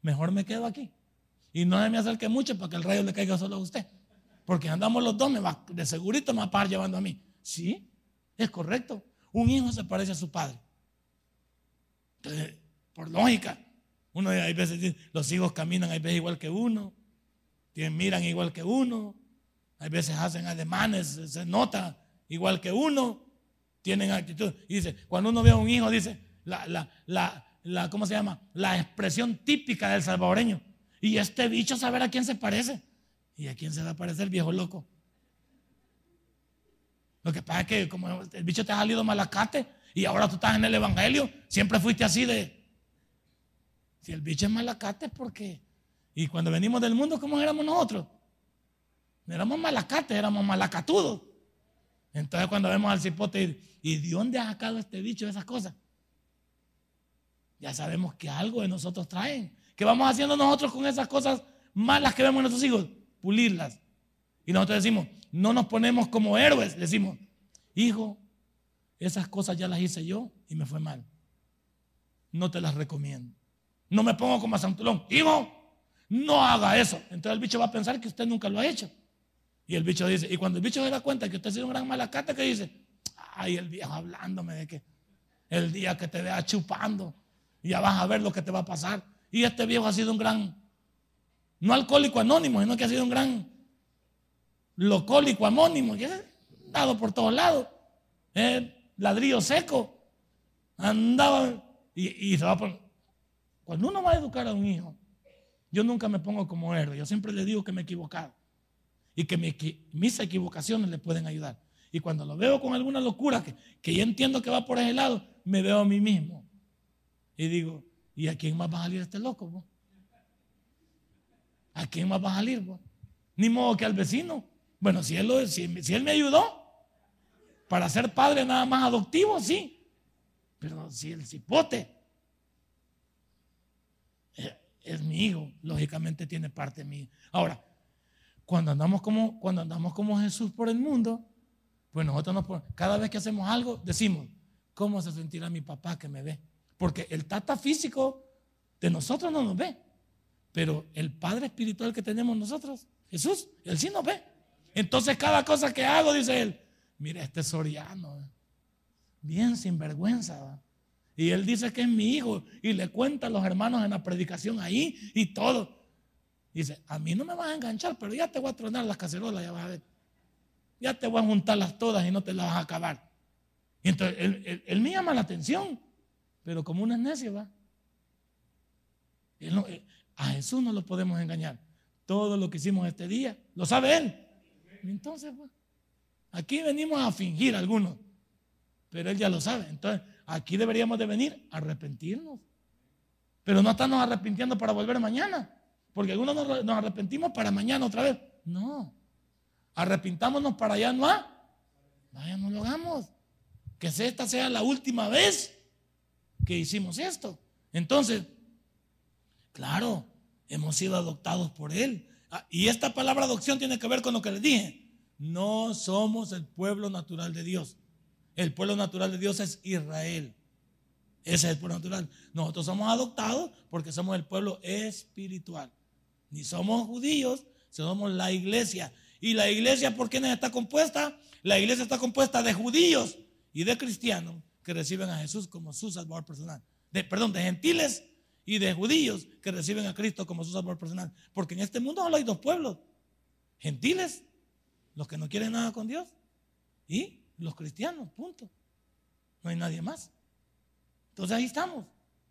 mejor me quedo aquí. Y no me acerque mucho para que el rayo le caiga solo a usted. Porque andamos los dos, me va, de segurito me va a parar llevando a mí. Sí, es correcto. Un hijo se parece a su padre. Entonces, por lógica, uno hay veces los hijos caminan, hay veces igual que uno, miran igual que uno, hay veces hacen ademanes, se nota igual que uno, tienen actitud. Y dice, cuando uno ve a un hijo, dice, la, la, la, ¿cómo se llama? La expresión típica del salvadoreño. Y este bicho saber a quién se parece. ¿Y a quién se va a parecer viejo loco? Lo que pasa es que como el bicho te ha salido malacate y ahora tú estás en el evangelio, siempre fuiste así de, si el bicho es malacate, ¿por qué? Y cuando venimos del mundo, ¿cómo éramos nosotros? éramos malacates, éramos malacatudos. Entonces cuando vemos al cipote, ¿y de dónde ha sacado este bicho esas cosas? Ya sabemos que algo de nosotros traen. ¿Qué vamos haciendo nosotros con esas cosas malas que vemos en nuestros hijos? Pulirlas. Y nosotros decimos, no nos ponemos como héroes. Decimos, hijo, esas cosas ya las hice yo y me fue mal. No te las recomiendo. No me pongo como a Santulón. Hijo, no haga eso. Entonces el bicho va a pensar que usted nunca lo ha hecho. Y el bicho dice, y cuando el bicho se da cuenta que usted ha sido un gran malacate, ¿qué dice? Ay, el viejo hablándome de que el día que te vea chupando, ya vas a ver lo que te va a pasar. Y este viejo ha sido un gran, no alcohólico anónimo, sino que ha sido un gran locólico anónimo, que ha dado por todos lados. ladrillo seco. Andaba y, se va a poner, cuando uno va a educar a un hijo, yo nunca me pongo como héroe. Yo siempre le digo que me he equivocado y que mis equivocaciones le pueden ayudar. Y cuando lo veo con alguna locura que, que yo entiendo que va por ese lado, me veo a mí mismo. Y digo, ¿y a quién más va a salir este loco? ¿A quién más va a salir? Ni modo que al vecino. Bueno, si él, me ayudó para ser padre nada más adoptivo, sí. Pero si el cipote es mi hijo, lógicamente tiene parte mía. Ahora, cuando andamos como, cuando andamos como Jesús por el mundo, pues nosotros nos, cada vez que hacemos algo, decimos, ¿cómo se sentirá mi papá que me ve? Porque el tata físico de nosotros no nos ve, pero el Padre espiritual que tenemos nosotros, Jesús, Él sí nos ve. Entonces cada cosa que hago, dice Él, mira este soriano, bien sinvergüenza. Y él dice que es mi hijo y le cuenta a los hermanos en la predicación ahí y todo. Dice, a mí no me vas a enganchar, pero ya te voy a tronar las cacerolas, ya vas a ver. Ya te voy a juntarlas todas y no te las vas a acabar. Y entonces él, me llama la atención, pero como una necio, va. Eh, a Jesús no lo podemos engañar. Todo lo que hicimos este día, lo sabe Él. Entonces, pues, aquí venimos a fingir algunos, pero Él ya lo sabe. Entonces, Aquí deberíamos de venir a arrepentirnos. Pero no estamos arrepintiendo para volver mañana. Porque algunos nos, arrepentimos para mañana otra vez. No. Arrepintámonos para allá no Vaya, no lo hagamos. Que esta sea la última vez que hicimos esto. Entonces, claro, hemos sido adoptados por Él. Ah, y esta palabra adopción tiene que ver con lo que les dije. no somos el pueblo natural de Dios. El pueblo natural de Dios es Israel. Ese es el pueblo natural. Nosotros somos adoptados porque somos el pueblo espiritual. Ni somos judíos, somos la iglesia. ¿Y la iglesia por quiénes está compuesta? La iglesia está compuesta de judíos y de cristianos que reciben a Jesús como su salvador personal. De, perdón, de gentiles y de judíos que reciben a Cristo como su salvador personal. Porque en este mundo solo hay dos pueblos. Gentiles, los que no quieren nada con Dios, y los cristianos, punto. No hay nadie más. Entonces ahí estamos,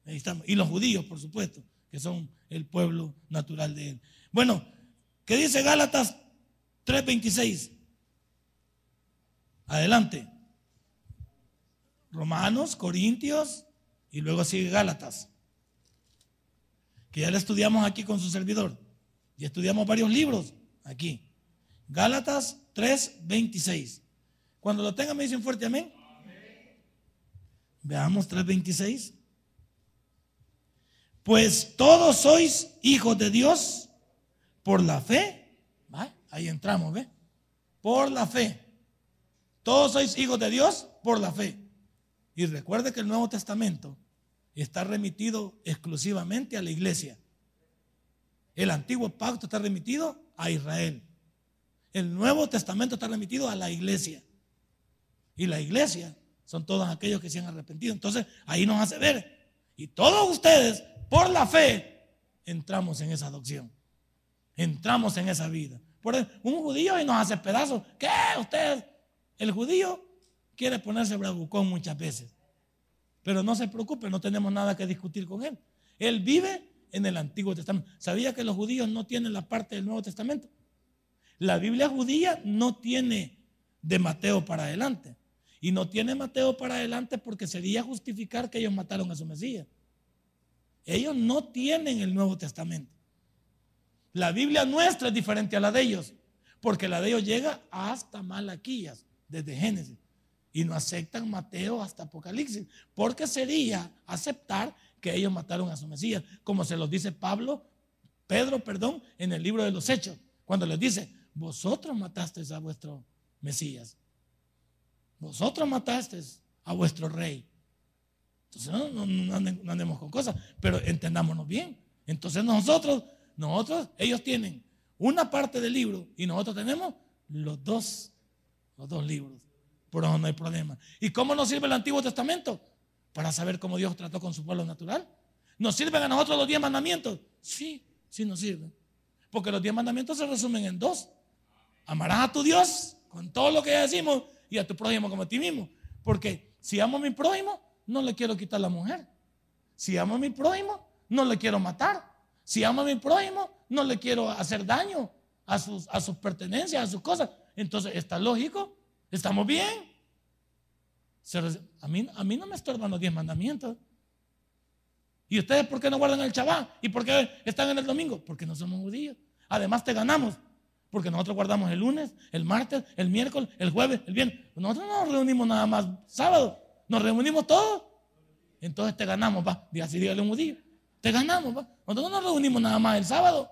ahí estamos. Y los judíos, por supuesto, que son el pueblo natural de él. Bueno, ¿qué dice Gálatas 3:26? Adelante. Romanos, Corintios y luego sigue Gálatas. Que ya le estudiamos aquí con su servidor. Y estudiamos varios libros aquí. Gálatas 3:26. Cuando lo tengan me dicen fuerte amén. Veamos 3:26. Pues todos sois hijos de Dios por la fe. Ahí entramos, ¿ve? Por la fe. Todos sois hijos de Dios por la fe. Y recuerde que el Nuevo Testamento está remitido exclusivamente a la iglesia. El antiguo pacto está remitido a Israel. El Nuevo Testamento está remitido a la iglesia. Y la iglesia son todos aquellos que se han arrepentido. Entonces ahí nos hace ver. Y todos ustedes, por la fe, entramos en esa adopción. Entramos en esa vida. Por un judío y nos hace pedazos. ¿Qué? Usted, el judío quiere ponerse bravucón muchas veces. Pero no se preocupe, no tenemos nada que discutir con él. Él vive en el Antiguo Testamento. ¿Sabía que los judíos no tienen la parte del Nuevo Testamento? La Biblia judía no tiene de Mateo para adelante. Y no tiene Mateo para adelante porque sería justificar que ellos mataron a su Mesías. Ellos no tienen el Nuevo Testamento. La Biblia nuestra es diferente a la de ellos, porque la de ellos llega hasta Malaquías, desde Génesis, y no aceptan Mateo hasta Apocalipsis, porque sería aceptar que ellos mataron a su Mesías, como se los dice Pablo, Pedro, perdón, en el libro de los Hechos, cuando les dice, vosotros matasteis a vuestro Mesías. Vosotros matasteis a vuestro rey. Entonces no, andemos con cosas, pero entendámonos bien. Entonces nosotros, nosotros, ellos tienen una parte del libro y nosotros tenemos los dos, los dos libros. Por eso no hay problema. ¿Y cómo nos sirve el Antiguo Testamento? Para saber cómo Dios trató con su pueblo natural. ¿Nos sirven a nosotros los diez mandamientos? Sí, sí nos sirven. Porque los diez mandamientos se resumen en dos. Amarás a tu Dios con todo lo que decimos y a tu prójimo como a ti mismo. Porque si amo a mi prójimo, no le quiero quitar la mujer. Si amo a mi prójimo, no le quiero matar. Si amo a mi prójimo, no le quiero hacer daño a sus, a sus pertenencias, a sus cosas. Entonces, ¿está lógico? ¿Estamos bien? A mí, no me estorban los diez mandamientos. ¿Y ustedes por qué no guardan el chabá? ¿Y por qué están en el domingo? Porque no somos judíos. Además te ganamos. Porque nosotros guardamos el lunes, el martes, el miércoles, el jueves, el viernes. Nosotros no nos reunimos nada más sábado. Nos reunimos todos. Entonces te ganamos, va. Así dígale un judío. Te ganamos, va. Nosotros no nos reunimos nada más el sábado.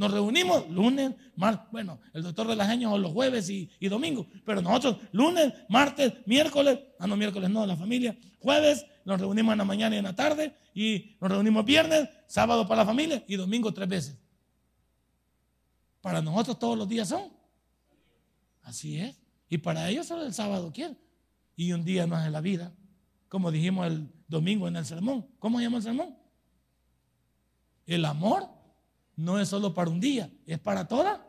Nos reunimos lunes, martes, bueno, el doctor de las años los jueves y, y domingo, pero nosotros lunes, martes, miércoles, ah no, miércoles no, la familia, jueves, nos reunimos en la mañana y en la tarde, y nos reunimos viernes, sábado para la familia y domingo tres veces. Para nosotros todos los días son. Así es. Y para ellos solo el sábado quieren. Y un día más en la vida. Como dijimos el domingo en el sermón. ¿Cómo se llama el sermón? El amor no es solo para un día, es para toda.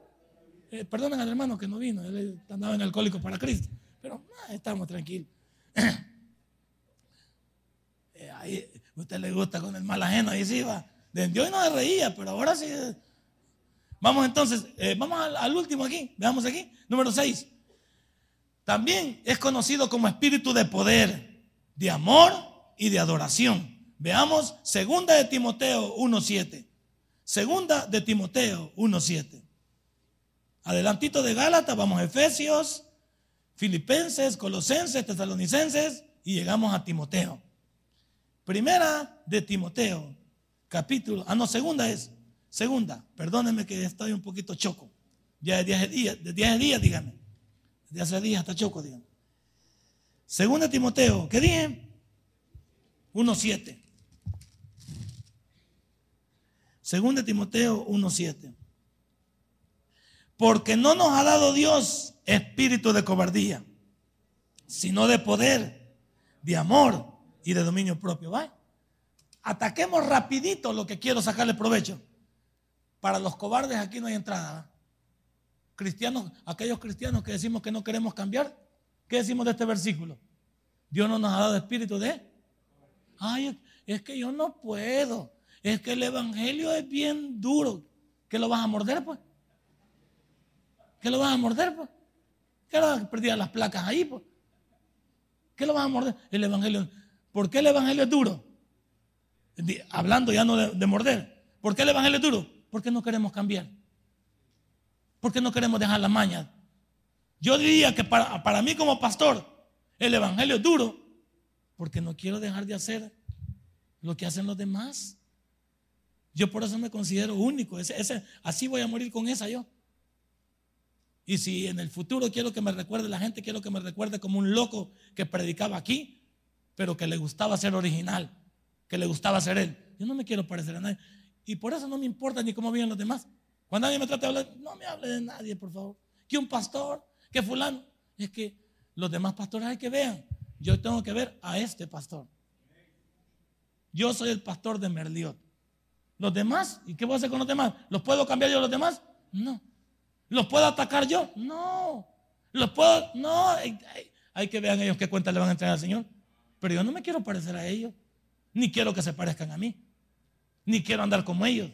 Eh, perdonen al hermano que no vino, él andaba en alcohólico para Cristo. Pero ah, estamos tranquilos. eh, usted le gusta con el mal ajeno, ahí sí va. De Dios no se reía, pero ahora sí Vamos entonces, eh, vamos al, último aquí, veamos aquí, número 6. También es conocido como espíritu de poder, de amor y de adoración. Veamos segunda de Timoteo 1.7. Segunda de Timoteo 1.7. Adelantito de Gálatas, vamos a Efesios, Filipenses, Colosenses, Tesalonicenses y llegamos a Timoteo. Primera de Timoteo, capítulo, ah no, segunda es Segunda, perdónenme que estoy un poquito choco. Ya de 10 días, de 10 días, dígame. De hace días hasta Choco, dígame. Segunda Timoteo, ¿qué dije? 1.7. Segunda Timoteo 1.7. Porque no nos ha dado Dios espíritu de cobardía, sino de poder, de amor y de dominio propio. ¿va? Ataquemos rapidito lo que quiero sacarle provecho. Para los cobardes aquí no hay entrada. Cristianos, aquellos cristianos que decimos que no queremos cambiar, ¿qué decimos de este versículo? Dios no nos ha dado espíritu de... Ay, es que yo no puedo. Es que el evangelio es bien duro. ¿Qué lo vas a morder, pues? ¿Qué lo vas a morder, pues? ¿Qué lo vas a perder las placas ahí, pues? ¿Qué lo vas a morder? El evangelio. ¿Por qué el evangelio es duro? Hablando ya no de, morder. ¿Por qué el evangelio es duro? Porque no queremos cambiar. Porque no queremos dejar la maña. Yo diría que para, para mí como pastor, el evangelio es duro porque no quiero dejar de hacer lo que hacen los demás. Yo por eso me considero único. Ese, así voy a morir con esa yo. Y si en el futuro quiero que me recuerde la gente, quiero que me recuerde como un loco que predicaba aquí, pero que le gustaba ser original, que le gustaba ser él. Yo no me quiero parecer a nadie. Y por eso no me importa ni cómo viven los demás. Cuando nadie me trata de hablar, no me hable de nadie, por favor. Que un pastor, que fulano. Es que los demás pastores hay que vean. Yo tengo que ver a este pastor. Yo soy el pastor de Merliot. Los demás, ¿y qué voy a hacer con los demás? ¿Los puedo cambiar yo a los demás? No. ¿Los puedo atacar yo? No. ¿Los puedo? No. Hay, que vean ellos qué cuenta le van a entregar al Señor. Pero yo no me quiero parecer a ellos. Ni quiero que se parezcan a mí. Ni quiero andar como ellos.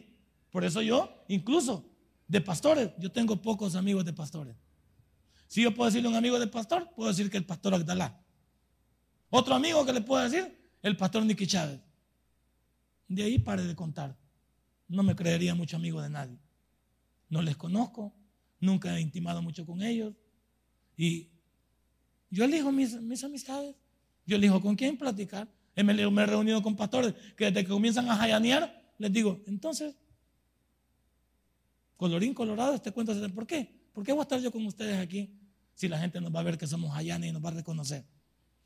Por eso yo, incluso de pastores, yo tengo pocos amigos de pastores. Si yo puedo decirle a un amigo de pastor, puedo decir que el pastor Agdalá. Otro amigo que le puedo decir, el pastor Nicky Chávez. De ahí pare de contar no me creería mucho amigo de nadie. No les conozco, nunca he intimado mucho con ellos. Y yo elijo mis, amistades, yo elijo con quién platicar. Me, he reunido con pastores que desde que comienzan a jayanear, les digo, entonces, colorín colorado, este cuento, ¿por qué? ¿Por qué voy a estar yo con ustedes aquí si la gente nos va a ver que somos jayanes y nos va a reconocer?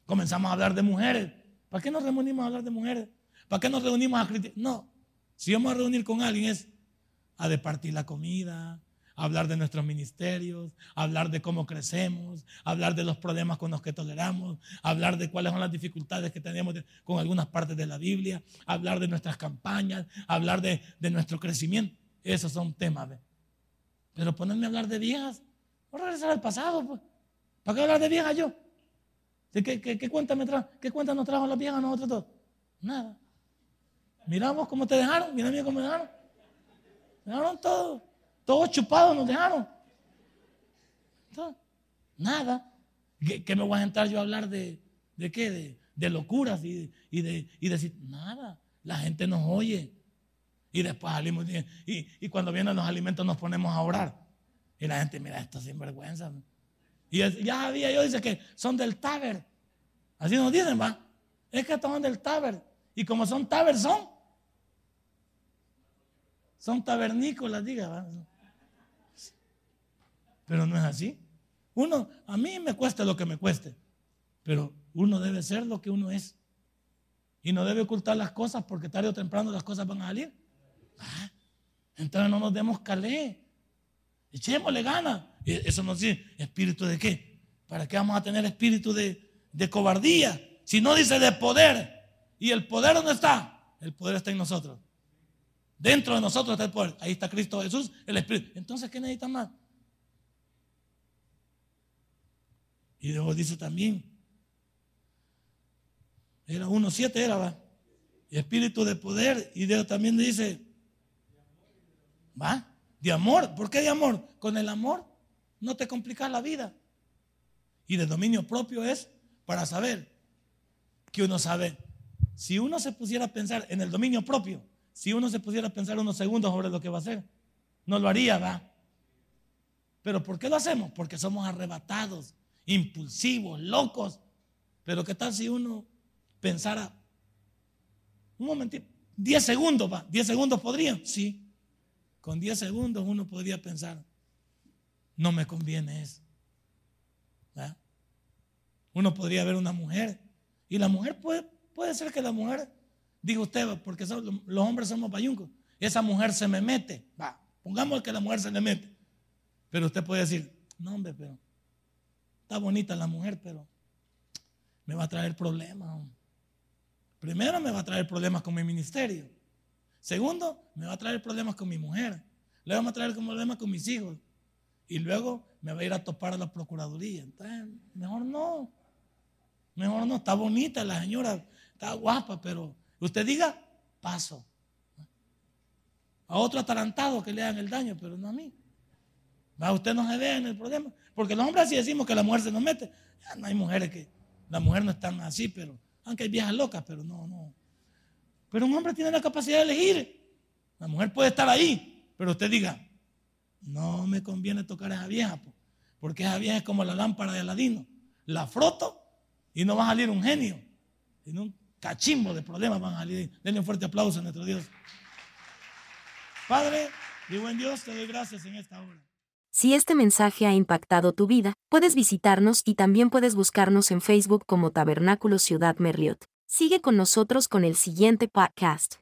Comenzamos a hablar de mujeres. ¿Para qué nos reunimos a hablar de mujeres? ¿Para qué nos reunimos a criticar? No, si vamos a reunir con alguien es a departir la comida, hablar de nuestros ministerios, hablar de cómo crecemos, hablar de los problemas con los que toleramos, hablar de cuáles son las dificultades que tenemos con algunas partes de la Biblia, hablar de nuestras campañas, hablar de, nuestro crecimiento. Esos son temas. Pero ponerme a hablar de viejas, voy a regresar al pasado. Pues. ¿Para qué hablar de viejas yo? ¿Qué, qué, cuenta me ¿Qué cuenta nos trajo las viejas a nosotros todos? Nada. Miramos cómo te dejaron, mira cómo me dejaron. Me dejaron todo, todos chupados nos dejaron. nada. ¿Qué, me voy a entrar yo a hablar de, de qué? De, locuras y, de, y decir, nada. La gente nos oye. Y después salimos y, y, cuando vienen los alimentos nos ponemos a orar. Y la gente, mira, esto sinvergüenza. Y ya había yo dice que son del Taber. Así nos dicen, va. Es que son del Taber. Y como son Taber, son son tabernícolas, diga. Pero no es así. Uno, a mí me cuesta lo que me cueste, pero uno debe ser lo que uno es. Y no debe ocultar las cosas porque tarde o temprano las cosas van a salir. Ah, entonces no nos demos calé. Echémosle gana. Eso nos dice, ¿espíritu de qué? ¿Para qué vamos a tener espíritu de, de cobardía? Si no dice de poder. ¿Y el poder dónde está? El poder está en nosotros. Dentro de nosotros está el poder. Ahí está Cristo Jesús, el Espíritu. Entonces, ¿qué necesitan más? Y luego dice también, era 1.7 era, ¿va? espíritu de poder. Y Dios también dice, ¿va? De amor. ¿Por qué de amor? Con el amor no te complicas la vida. Y de dominio propio es para saber que uno sabe. Si uno se pusiera a pensar en el dominio propio, si uno se pudiera pensar unos segundos sobre lo que va a hacer, no lo haría, va. Pero ¿por qué lo hacemos? Porque somos arrebatados, impulsivos, locos. Pero ¿qué tal si uno pensara, un momentito, 10 segundos, va, 10 segundos podrían, sí. Con 10 segundos uno podría pensar, no me conviene eso. Uno podría ver una mujer y la mujer puede, puede ser que la mujer, diga usted, porque los hombres somos bayuncos, esa mujer se me mete. Va, pongamos que la mujer se le mete. Pero usted puede decir, no hombre, pero está bonita la mujer, pero me va a traer problemas. Primero me va a traer problemas con mi ministerio. Segundo, me va a traer problemas con mi mujer. Luego me va a traer problemas con mis hijos. Y luego me va a ir a topar a la procuraduría. Entonces, mejor no. Mejor no. Está bonita la señora, está guapa, pero usted diga, paso. A otro atarantado que le hagan el daño, pero no a mí. ¿Va? Usted no se vea en el problema. Porque los hombres así decimos que la mujer se nos mete. Ya no hay mujeres que, la mujer no es tan así, pero, aunque hay viejas locas, pero no, no. Pero un hombre tiene la capacidad de elegir. La mujer puede estar ahí, pero usted diga, no me conviene tocar a esa vieja, porque esa vieja es como la lámpara de Aladino. La froto y no va a salir un genio, cachimbo de problemas van a salir. Denle un fuerte aplauso a nuestro Dios. Padre y buen Dios, te doy gracias en esta hora. Si este mensaje ha impactado tu vida, puedes visitarnos y también puedes buscarnos en Facebook como Tabernáculo Ciudad Merliot. Sigue con nosotros con el siguiente podcast.